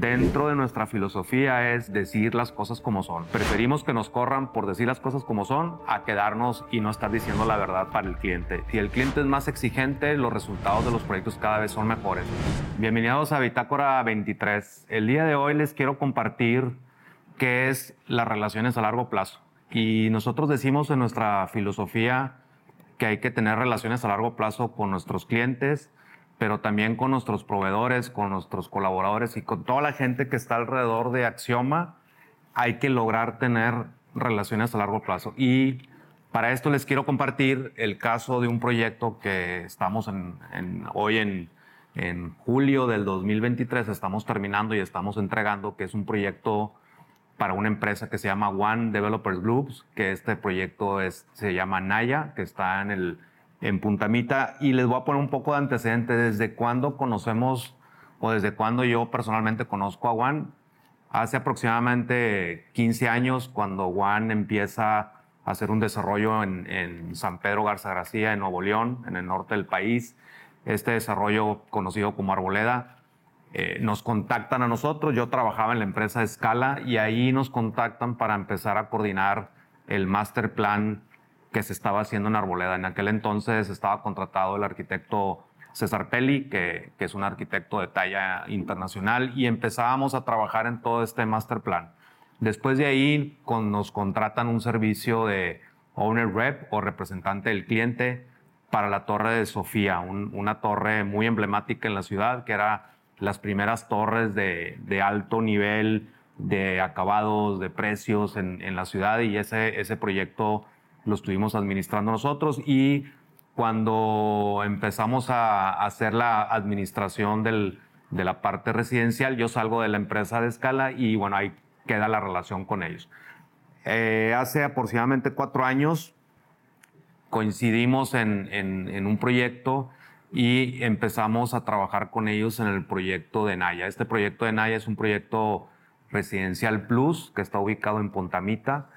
Dentro de nuestra filosofía es decir las cosas como son. Preferimos que nos corran por decir las cosas como son a quedarnos y no estar diciendo la verdad para el cliente. Si el cliente es más exigente, los resultados de los proyectos cada vez son mejores. Bienvenidos a Bitácora 23. El día de hoy les quiero compartir qué es las relaciones a largo plazo. Y nosotros decimos en nuestra filosofía que hay que tener relaciones a largo plazo con nuestros clientes, pero también con nuestros proveedores, con nuestros colaboradores y con toda la gente que está alrededor de Axioma, hay que lograr tener relaciones a largo plazo. Y para esto les quiero compartir el caso de un proyecto que estamos hoy en, julio del 2023, estamos terminando y estamos entregando, que es un proyecto para una empresa que se llama One Developers Groups, que este proyecto se llama Naya, que está en el en Puntamita y les voy a poner un poco de antecedente desde cuándo conocemos o desde cuándo yo personalmente conozco a Juan. Hace aproximadamente 15 años cuando Juan empieza a hacer un desarrollo en, San Pedro Garza García, en Nuevo León, en el norte del país. Este desarrollo conocido como Arboleda, eh, nos contactan a nosotros. Yo trabajaba en la empresa Escala y ahí nos contactan para empezar a coordinar el master plan que se estaba haciendo en Arboleda. En aquel entonces estaba contratado el arquitecto César Pelli, que, es un arquitecto de talla internacional, y empezábamos a trabajar en todo este master plan. Después de ahí nos contratan un servicio de owner rep o representante del cliente para la torre de Sofía, una torre muy emblemática en la ciudad, que era las primeras torres de, alto nivel de acabados, de precios en, en la ciudad y ese, ese proyecto lo estuvimos administrando nosotros y cuando empezamos a hacer la administración del, de la parte residencial, yo salgo de la empresa de escala y bueno, ahí queda la relación con ellos. Eh, hace aproximadamente cuatro años coincidimos en, en, en, un proyecto y empezamos a trabajar con ellos en el proyecto de Naya. Este proyecto de Naya es un proyecto residencial plus que está ubicado en Pontamita.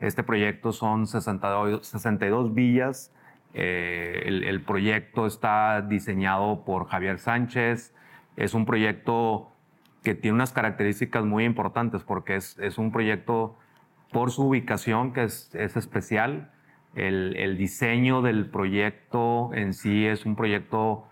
Este proyecto son 62, 62 villas. Eh, el, proyecto está diseñado por Javier Sánchez. Es un proyecto que tiene unas características muy importantes porque es, es un proyecto por su ubicación que es, es especial. El, el, diseño del proyecto en sí es un proyecto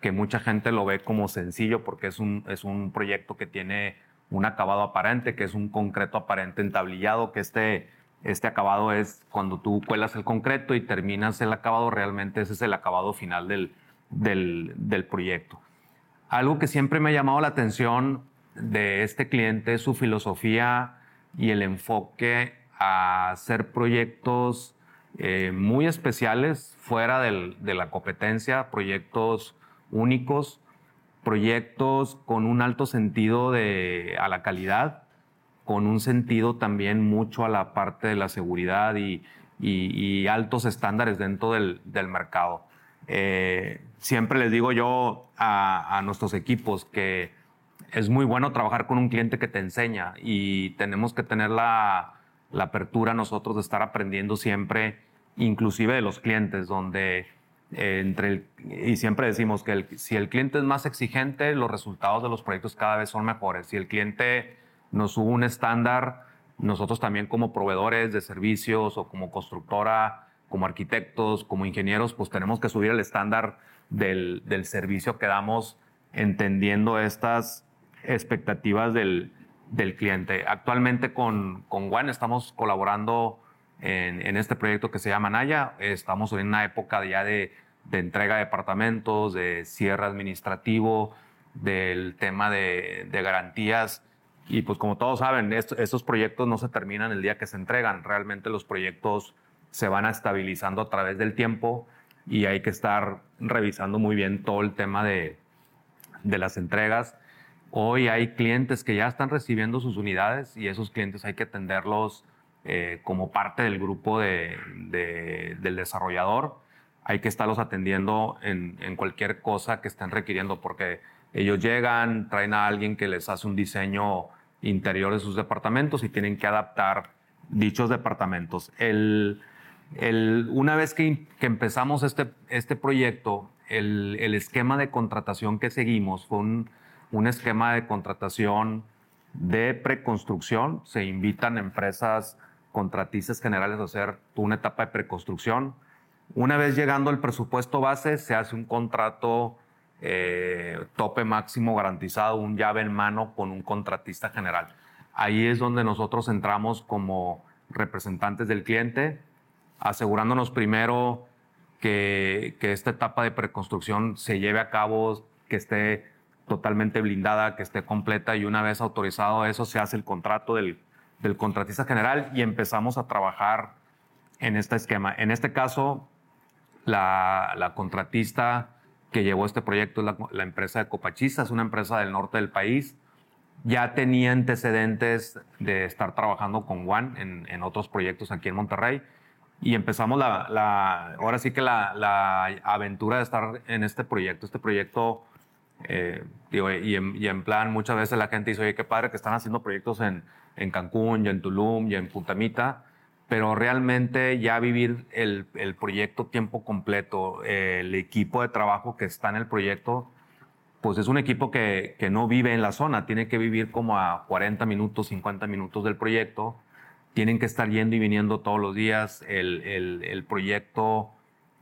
que mucha gente lo ve como sencillo porque es un, es un proyecto que tiene un acabado aparente, que es un concreto aparente entablillado, que este este acabado es cuando tú cuelas el concreto y terminas el acabado, realmente ese es el acabado final del, del, proyecto. Algo que siempre me ha llamado la atención de este cliente es su filosofía y el enfoque a hacer proyectos eh, muy especiales fuera de la competencia, proyectos únicos, proyectos con un alto sentido de, a la calidad con un sentido también mucho a la parte de la seguridad y, altos estándares dentro del, mercado. Eh, siempre les digo yo a, nuestros equipos que es muy bueno trabajar con un cliente que te enseña y tenemos que tener la, apertura nosotros de estar aprendiendo siempre, inclusive de los clientes, donde eh, entre y siempre decimos que si el cliente es más exigente, los resultados de los proyectos cada vez son mejores. Si el cliente nos hubo un estándar, nosotros también como proveedores de servicios o como constructora, como arquitectos, como ingenieros, pues tenemos que subir el estándar del, servicio que damos entendiendo estas expectativas del, cliente. Actualmente con, con Juan estamos colaborando en, este proyecto que se llama Naya. Estamos en una época ya de, de entrega de departamentos, de cierre administrativo, del tema de, de garantías y pues como todos saben, estos proyectos no se terminan el día que se entregan. Realmente los proyectos se van estabilizando a través del tiempo y hay que estar revisando muy bien todo el tema de, de las entregas. Hoy hay clientes que ya están recibiendo sus unidades y esos clientes hay que atenderlos eh, como parte del grupo de, del desarrollador. Hay que estarlos atendiendo en, en, cualquier cosa que estén requiriendo porque ellos llegan, traen a alguien que les hace un diseño interior de sus departamentos y tienen que adaptar dichos departamentos. El, una vez que, que, empezamos este, este proyecto, el, el, esquema de contratación que seguimos fue un un esquema de contratación de preconstrucción. Se invitan empresas contratistas generales a hacer una etapa de preconstrucción. Una vez llegando el presupuesto base, se hace un contrato eh, tope máximo garantizado, un llave en mano con un contratista general. Ahí es donde nosotros entramos como representantes del cliente, asegurándonos primero que, esta etapa de preconstrucción se lleve a cabo, que esté totalmente blindada, que esté completa y una vez autorizado eso se hace el contrato del, contratista general y empezamos a trabajar en este esquema. En este caso, la contratista que llevó este proyecto es la, empresa de Copachista, es una empresa del norte del país. Ya tenía antecedentes de estar trabajando con Juan en, en otros proyectos aquí en Monterrey y empezamos la, la ahora sí que la, aventura de estar en este proyecto. Este proyecto, eh, digo, y en, y en, plan, muchas veces la gente dice, oye, qué padre que están haciendo proyectos en, en Cancún y en Tulum y en Puntamita pero realmente ya vivir el, el proyecto tiempo completo, el equipo de trabajo que está en el proyecto, pues es un equipo que, que, no vive en la zona, tiene que vivir como a 40 minutos, 50 minutos del proyecto, tienen que estar yendo y viniendo todos los días, el, el, el proyecto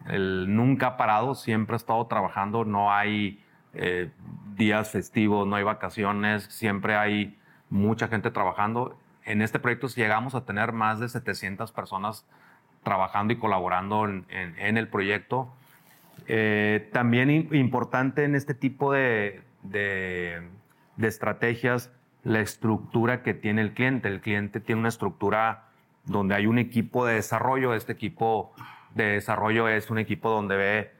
nunca ha parado, siempre ha estado trabajando, no hay eh, días festivos, no hay vacaciones, siempre hay mucha gente trabajando en este proyecto llegamos a tener más de 700 personas trabajando y colaborando en, el proyecto. Eh, también importante en este tipo de, de, estrategias la estructura que tiene el cliente. El cliente tiene una estructura donde hay un equipo de desarrollo. Este equipo de desarrollo es un equipo donde ve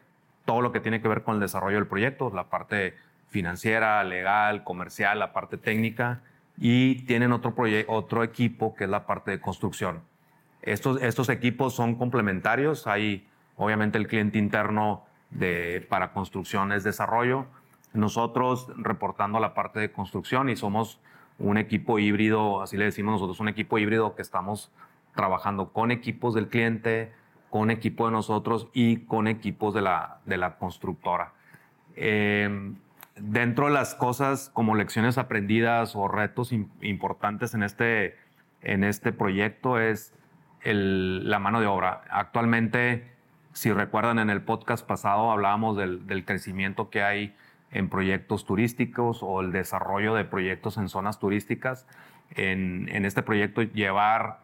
todo lo que tiene que ver con el desarrollo del proyecto, la parte financiera, legal, comercial, la parte técnica y tienen otro, otro equipo que es la parte de construcción. Estos, estos equipos son complementarios. Hay obviamente el cliente interno de, para construcción es desarrollo. Nosotros reportando la parte de construcción y somos un equipo híbrido, así le decimos nosotros, un equipo híbrido que estamos trabajando con equipos del cliente, con equipo de nosotros y con equipos de la, de la constructora. Eh, dentro de las cosas como lecciones aprendidas o retos importantes en este, en este proyecto es la mano de obra. Actualmente, si recuerdan en el podcast pasado, hablábamos del, crecimiento que hay en proyectos turísticos o el desarrollo de proyectos en zonas turísticas. En, en este proyecto, llevar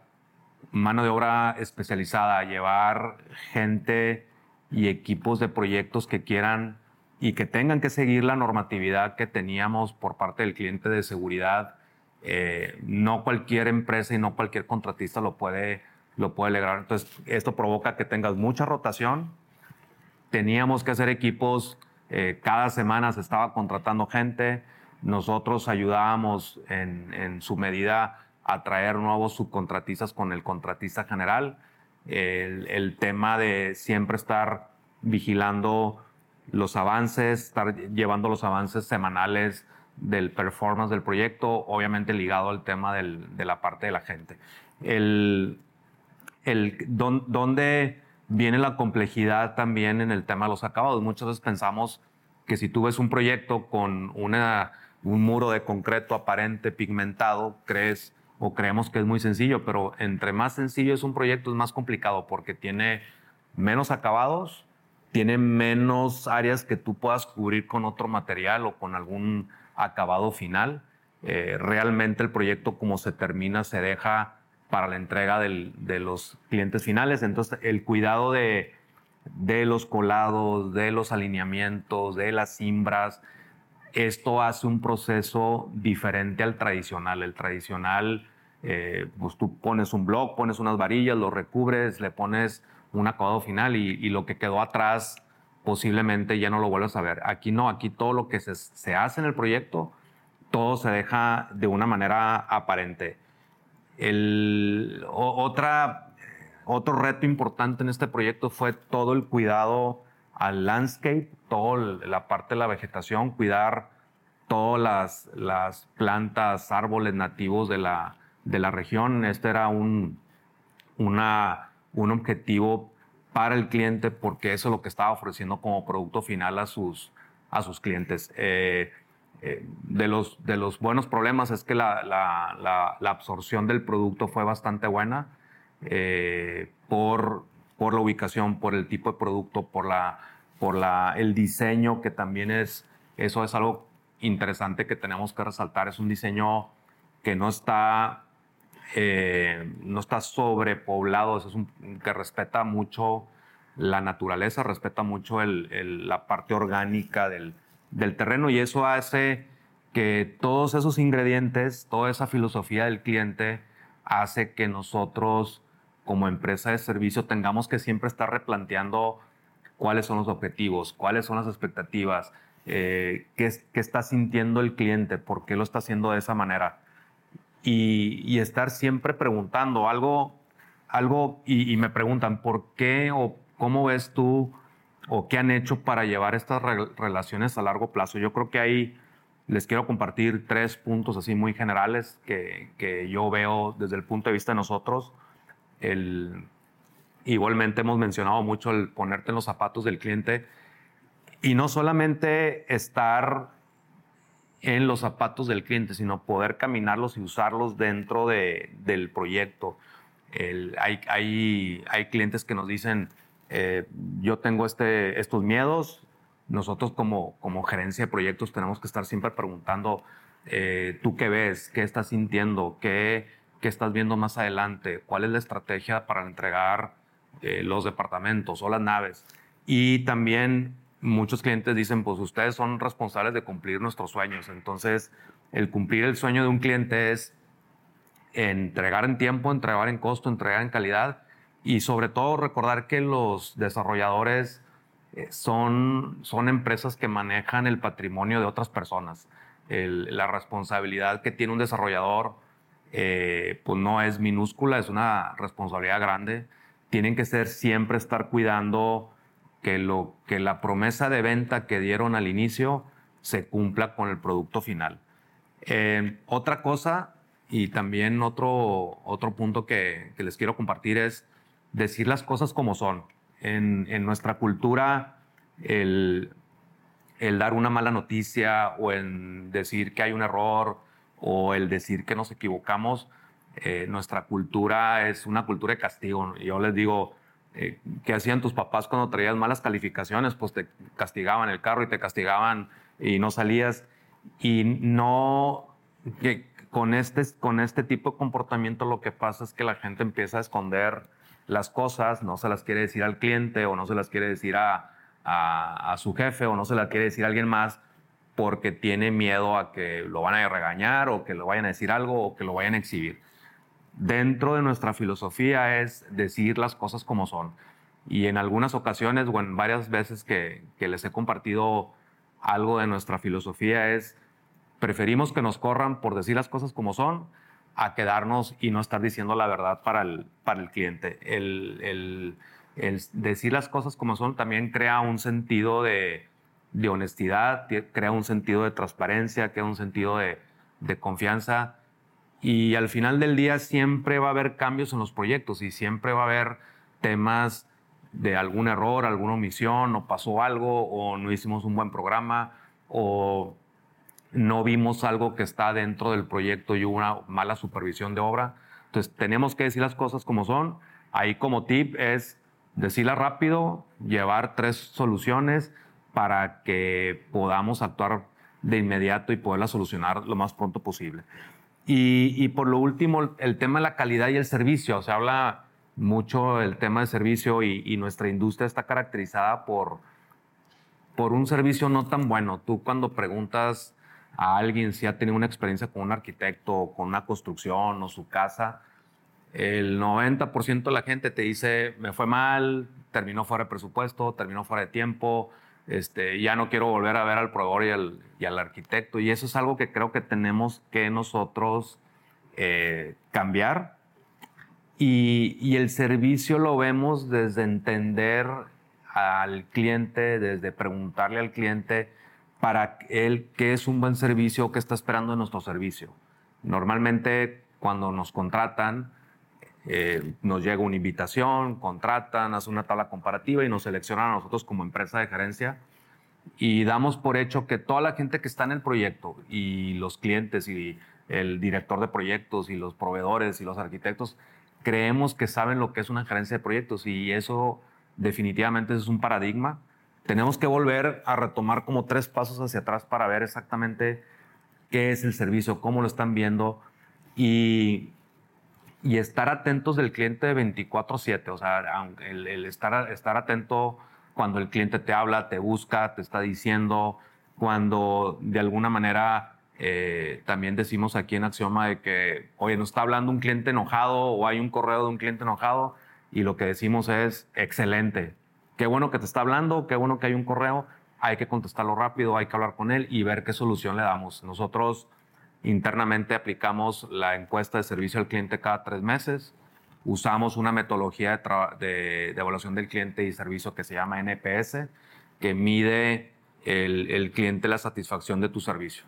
mano de obra especializada, llevar gente y equipos de proyectos que quieran y que tengan que seguir la normatividad que teníamos por parte del cliente de seguridad. Eh, no cualquier empresa y no cualquier contratista lo puede, lo puede lograr. Entonces, esto provoca que tengas mucha rotación. Teníamos que hacer equipos, eh, cada semana se estaba contratando gente. Nosotros ayudábamos en, en su medida a traer nuevos subcontratistas con el contratista general. El, el tema de siempre estar vigilando los avances, estar llevando los avances semanales del performance del proyecto, obviamente ligado al tema del, de la parte de la gente. El, el, ¿Dónde viene la complejidad también en el tema de los acabados? Muchas veces pensamos que si tú ves un proyecto con una, un muro de concreto aparente, pigmentado, crees o creemos que es muy sencillo, pero entre más sencillo es un proyecto es más complicado porque tiene menos acabados, tiene menos áreas que tú puedas cubrir con otro material o con algún acabado final. Eh, realmente el proyecto como se termina se deja para la entrega de los clientes finales. Entonces el cuidado de, los colados, de los alineamientos, de las cimbras, esto hace un proceso diferente al tradicional. El tradicional, eh, pues tú pones un block, pones unas varillas, lo recubres, le pones un acabado final y, lo que quedó atrás posiblemente ya no lo vuelvas a ver. Aquí no, aquí todo lo que se, se hace en el proyecto, todo se deja de una manera aparente. El, otra, otro reto importante en este proyecto fue todo el cuidado al landscape, toda la parte de la vegetación, cuidar todas las, las plantas, árboles nativos de la, de la región. Este era un, una, un objetivo para el cliente porque eso es lo que estaba ofreciendo como producto final a sus, a sus clientes. Eh, eh, de, los, de los buenos problemas es que la, la, absorción del producto fue bastante buena eh, por, por la ubicación, por el tipo de producto, por, la, por la, el diseño, que también es, eso es algo interesante que tenemos que resaltar. Es un diseño que no está, eh, no está sobrepoblado, es un, que respeta mucho la naturaleza, respeta mucho la parte orgánica del, terreno y eso hace que todos esos ingredientes, toda esa filosofía del cliente hace que nosotros como empresa de servicio tengamos que siempre estar replanteando cuáles son los objetivos, cuáles son las expectativas, eh, qué, está sintiendo el cliente, por qué lo está haciendo de esa manera. Y, y estar siempre preguntando algo, algo y, y, me preguntan, ¿por qué o cómo ves tú o qué han hecho para llevar estas relaciones a largo plazo. Yo creo que ahí les quiero compartir tres puntos así muy generales que, que yo veo desde el punto de vista de nosotros. El, igualmente hemos mencionado mucho el ponerte en los zapatos del cliente y no solamente estar en los zapatos del cliente, sino poder caminarlos y usarlos dentro de, del proyecto. Hay, hay, hay clientes que nos dicen, eh, yo tengo este, estos miedos. Nosotros como, como gerencia de proyectos tenemos que estar siempre preguntando, eh, ¿tú qué ves? ¿Qué estás sintiendo? ¿Qué, ¿Qué estás viendo más adelante? ¿Cuál es la estrategia para entregar eh, los departamentos o las naves? Y también muchos clientes dicen, pues ustedes son responsables de cumplir nuestros sueños. Entonces, el cumplir el sueño de un cliente es entregar en tiempo, entregar en costo, entregar en calidad y sobre todo recordar que los desarrolladores eh, son, son empresas que manejan el patrimonio de otras personas. la responsabilidad que tiene un desarrollador eh, pues no es minúscula, es una responsabilidad grande. Tienen que ser siempre estar cuidando que, lo, que la promesa de venta que dieron al inicio se cumpla con el producto final. Eh, otra cosa y también otro, otro punto que, les quiero compartir es decir las cosas como son. En, nuestra cultura, el, dar una mala noticia o en decir que hay un error o el decir que nos equivocamos, eh, nuestra cultura es una cultura de castigo. Yo les digo, eh, ¿qué hacían tus papás cuando traías malas calificaciones? Pues te castigaban el carro y te castigaban y no salías. Y no, que con este, con este tipo de comportamiento lo que pasa es que la gente empieza a esconder las cosas, no se las quiere decir al cliente o no se las quiere decir a, su jefe o no se las quiere decir a alguien más porque tiene miedo a que lo van a regañar o que lo vayan a decir algo o que lo vayan a exhibir. Dentro de nuestra filosofía es decir las cosas como son. Y en algunas ocasiones o en varias veces que, que les he compartido algo de nuestra filosofía es, preferimos que nos corran por decir las cosas como son a quedarnos y no estar diciendo la verdad para el, para el cliente. El, el, decir las cosas como son también crea un sentido de, de, honestidad, crea un sentido de transparencia, crea un sentido de, de confianza. Y al final del día siempre va a haber cambios en los proyectos y siempre va a haber temas de algún error, alguna omisión, o pasó algo, o no hicimos un buen programa, o no vimos algo que está dentro del proyecto y hubo una mala supervisión de obra. Entonces tenemos que decir las cosas como son. Ahí como tip es decirlas rápido, llevar tres soluciones para que podamos actuar de inmediato y poderlas solucionar lo más pronto posible. Y, por lo último, el tema de la calidad y el servicio. Se habla mucho del tema de servicio y, y nuestra industria está caracterizada por, por un servicio no tan bueno. Tú cuando preguntas a alguien si ha tenido una experiencia con un arquitecto, con una construcción o su casa, el 90% de la gente te dice, me fue mal, terminó fuera de presupuesto, terminó fuera de tiempo, este, ya no quiero volver a ver al proveedor y al, arquitecto. Y eso es algo que creo que tenemos que nosotros eh, cambiar. Y, y el servicio lo vemos desde entender al cliente, desde preguntarle al cliente, para él qué es un buen servicio, qué está esperando de nuestro servicio. Normalmente cuando nos contratan, eh, nos llega una invitación, contratan, hacen una tabla comparativa y nos seleccionan a nosotros como empresa de gerencia. y damos por hecho que toda la gente que está en el proyecto y los clientes y el director de proyectos y los proveedores y los arquitectos creemos que saben lo que es una gerencia de proyectos y eso definitivamente es un paradigma. Tenemos que volver a retomar como tres pasos hacia atrás para ver exactamente qué es el servicio, cómo lo están viendo y, y estar atentos del cliente 24/7, o sea, el, estar, estar atento cuando el cliente te habla, te busca, te está diciendo, cuando de alguna manera eh, también decimos aquí en Axioma de que, oye, nos está hablando un cliente enojado o hay un correo de un cliente enojado y lo que decimos es, excelente, qué bueno que te está hablando, qué bueno que hay un correo, hay que contestarlo rápido, hay que hablar con él y ver qué solución le damos. Nosotros internamente aplicamos la encuesta de servicio al cliente cada tres meses, usamos una metodología de, evaluación del cliente y servicio que se llama NPS, que mide el, cliente la satisfacción de tu servicio.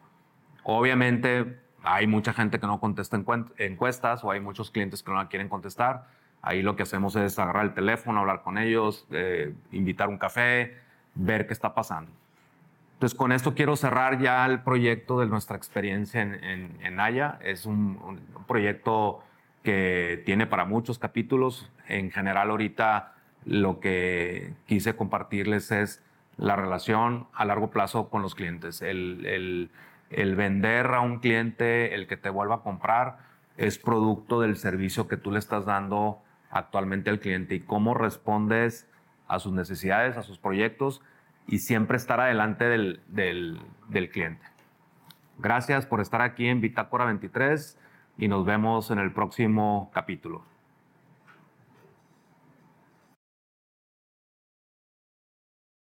Obviamente hay mucha gente que no contesta encuestas o hay muchos clientes que no la quieren contestar. Ahí lo que hacemos es agarrar el teléfono, hablar con ellos, eh, invitar un café, ver qué está pasando. Entonces, con esto quiero cerrar ya el proyecto de nuestra experiencia en, en. Es un, proyecto que tiene para muchos capítulos. En general, ahorita lo que quise compartirles es la relación a largo plazo con los clientes. El el vender a un cliente, el que te vuelva a comprar, es producto del servicio que tú le estás dando actualmente al cliente y cómo respondes a sus necesidades, a sus proyectos y siempre estar adelante del, del, cliente. Gracias por estar aquí en Bitácora 23 y nos vemos en el próximo capítulo.